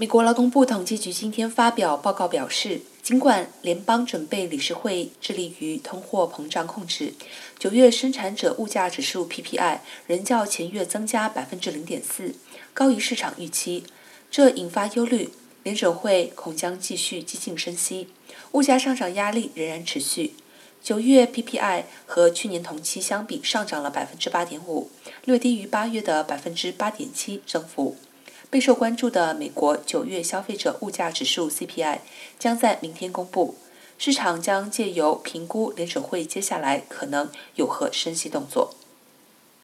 美国劳工部统计局今天发表报告表示，尽管联邦准备理事会致力于通货膨胀控制，九月生产者物价指数 PPI 仍较前月增加百分之零点四，高于市场预期。这引发忧虑，联准会恐将继续激进升息，物价上涨压力仍然持续。九月 PPI 和去年同期相比上涨了百分之八点五，略低于八月的百分之八点七增幅。备受关注的美国九月消费者物价指数 CPI 将在明天公布，市场将借由评估联准会接下来可能有何升息动作。